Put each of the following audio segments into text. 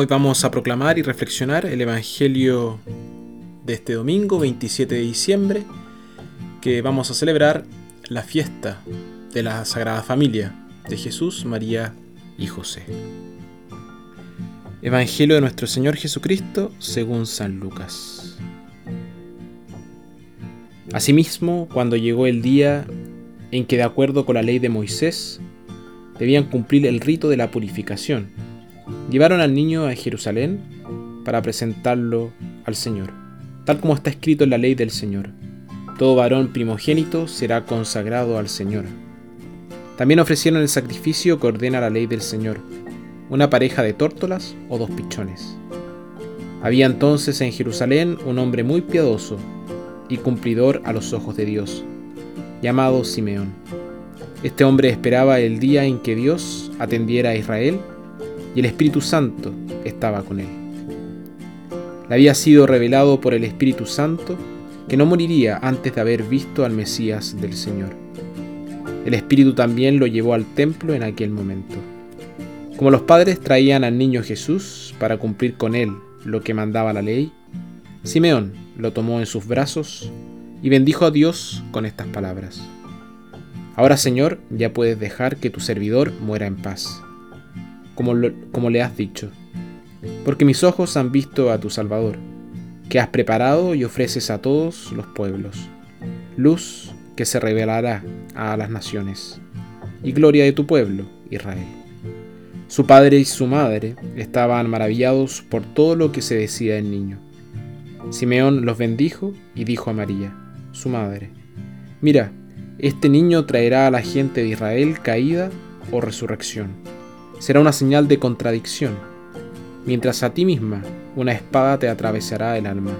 hoy vamos a proclamar y reflexionar el Evangelio de este domingo 27 de diciembre, que vamos a celebrar la fiesta de la Sagrada Familia de Jesús, María y José. Evangelio de nuestro Señor Jesucristo según San Lucas. Asimismo, cuando llegó el día en que de acuerdo con la ley de Moisés debían cumplir el rito de la purificación, llevaron al niño a Jerusalén para presentarlo al Señor, tal como está escrito en la ley del Señor. Todo varón primogénito será consagrado al Señor. También ofrecieron el sacrificio que ordena la ley del Señor, una pareja de tórtolas o dos pichones. Había entonces en Jerusalén un hombre muy piadoso y cumplidor a los ojos de Dios, llamado Simeón. Este hombre esperaba el día en que Dios atendiera a Israel y el Espíritu Santo estaba con él. Le había sido revelado por el Espíritu Santo que no moriría antes de haber visto al Mesías del Señor. El Espíritu también lo llevó al templo en aquel momento. Como los padres traían al niño Jesús para cumplir con él lo que mandaba la ley, Simeón lo tomó en sus brazos y bendijo a Dios con estas palabras. Ahora Señor, ya puedes dejar que tu servidor muera en paz como, le has dicho, porque mis ojos han visto a tu Salvador, que has preparado y ofreces a todos los pueblos, luz que se revelará a las naciones, y gloria de tu pueblo, Israel. Su padre y su madre estaban maravillados por todo lo que se decía del niño. Simeón los bendijo y dijo a María, su madre, Mira, este niño traerá a la gente de Israel caída o resurrección será una señal de contradicción, mientras a ti misma una espada te atravesará el alma.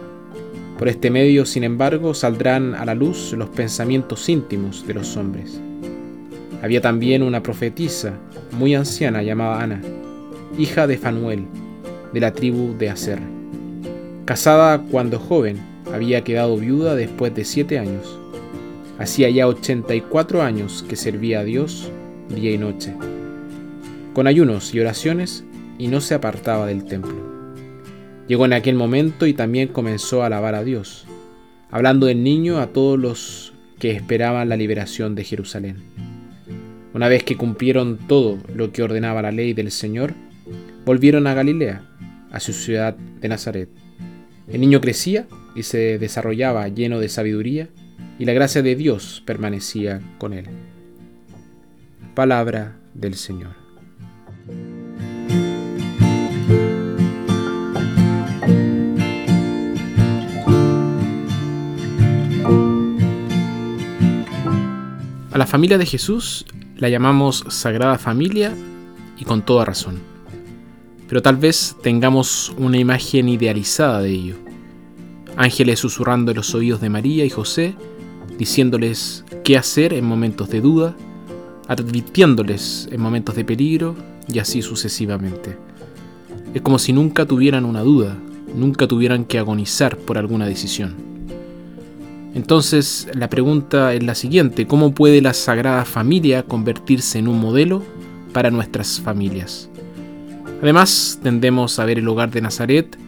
Por este medio, sin embargo, saldrán a la luz los pensamientos íntimos de los hombres. Había también una profetisa muy anciana llamada Ana, hija de Fanuel, de la tribu de Aser. Casada cuando joven, había quedado viuda después de siete años. Hacía ya 84 años que servía a Dios día y noche con ayunos y oraciones, y no se apartaba del templo. Llegó en aquel momento y también comenzó a alabar a Dios, hablando del niño a todos los que esperaban la liberación de Jerusalén. Una vez que cumplieron todo lo que ordenaba la ley del Señor, volvieron a Galilea, a su ciudad de Nazaret. El niño crecía y se desarrollaba lleno de sabiduría, y la gracia de Dios permanecía con él. Palabra del Señor. La familia de Jesús la llamamos Sagrada Familia y con toda razón. Pero tal vez tengamos una imagen idealizada de ello. Ángeles susurrando en los oídos de María y José, diciéndoles qué hacer en momentos de duda, advirtiéndoles en momentos de peligro y así sucesivamente. Es como si nunca tuvieran una duda, nunca tuvieran que agonizar por alguna decisión. Entonces la pregunta es la siguiente, ¿cómo puede la Sagrada Familia convertirse en un modelo para nuestras familias? Además, tendemos a ver el hogar de Nazaret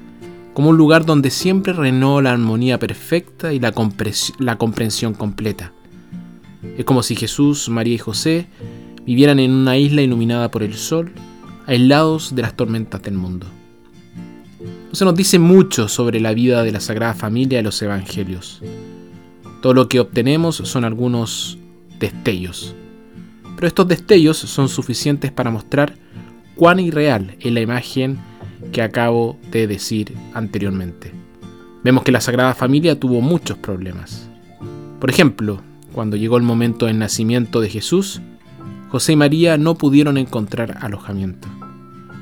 como un lugar donde siempre reinó la armonía perfecta y la, comprensión completa. Es como si Jesús, María y José vivieran en una isla iluminada por el sol, aislados de las tormentas del mundo. No se nos dice mucho sobre la vida de la Sagrada Familia de los Evangelios. Todo lo que obtenemos son algunos destellos. Pero estos destellos son suficientes para mostrar cuán irreal es la imagen que acabo de decir anteriormente. Vemos que la Sagrada Familia tuvo muchos problemas. Por ejemplo, cuando llegó el momento del nacimiento de Jesús, José y María no pudieron encontrar alojamiento.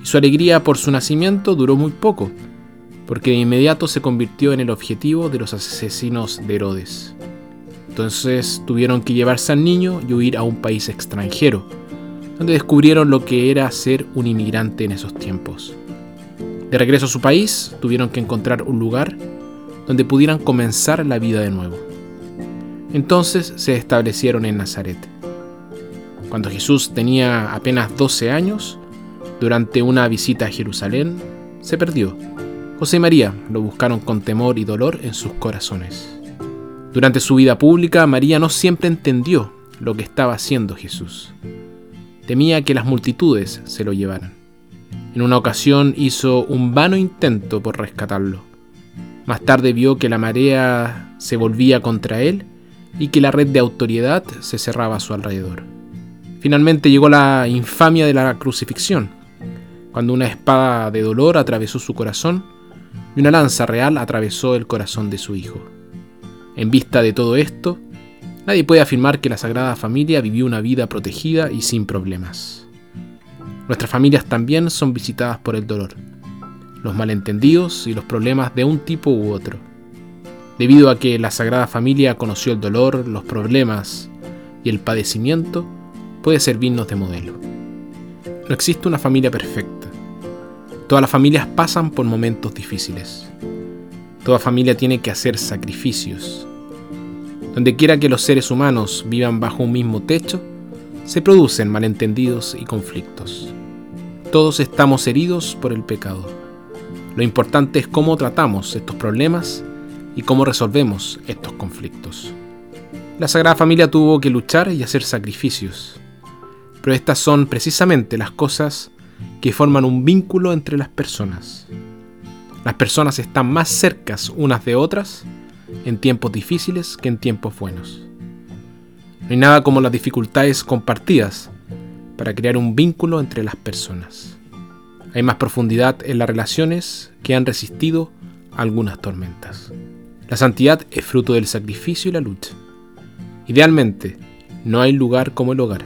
Y su alegría por su nacimiento duró muy poco, porque de inmediato se convirtió en el objetivo de los asesinos de Herodes. Entonces tuvieron que llevarse al niño y huir a un país extranjero, donde descubrieron lo que era ser un inmigrante en esos tiempos. De regreso a su país, tuvieron que encontrar un lugar donde pudieran comenzar la vida de nuevo. Entonces se establecieron en Nazaret. Cuando Jesús tenía apenas 12 años, durante una visita a Jerusalén, se perdió. José y María lo buscaron con temor y dolor en sus corazones. Durante su vida pública, María no siempre entendió lo que estaba haciendo Jesús. Temía que las multitudes se lo llevaran. En una ocasión hizo un vano intento por rescatarlo. Más tarde vio que la marea se volvía contra él y que la red de autoridad se cerraba a su alrededor. Finalmente llegó la infamia de la crucifixión, cuando una espada de dolor atravesó su corazón y una lanza real atravesó el corazón de su hijo. En vista de todo esto, nadie puede afirmar que la Sagrada Familia vivió una vida protegida y sin problemas. Nuestras familias también son visitadas por el dolor, los malentendidos y los problemas de un tipo u otro. Debido a que la Sagrada Familia conoció el dolor, los problemas y el padecimiento, puede servirnos de modelo. No existe una familia perfecta. Todas las familias pasan por momentos difíciles. Toda familia tiene que hacer sacrificios. Donde quiera que los seres humanos vivan bajo un mismo techo, se producen malentendidos y conflictos. Todos estamos heridos por el pecado. Lo importante es cómo tratamos estos problemas y cómo resolvemos estos conflictos. La Sagrada Familia tuvo que luchar y hacer sacrificios pero estas son precisamente las cosas que forman un vínculo entre las personas. Las personas están más cercas unas de otras en tiempos difíciles que en tiempos buenos. No hay nada como las dificultades compartidas para crear un vínculo entre las personas. Hay más profundidad en las relaciones que han resistido algunas tormentas. La santidad es fruto del sacrificio y la lucha. Idealmente, no hay lugar como el hogar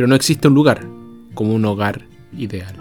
pero no existe un lugar como un hogar ideal.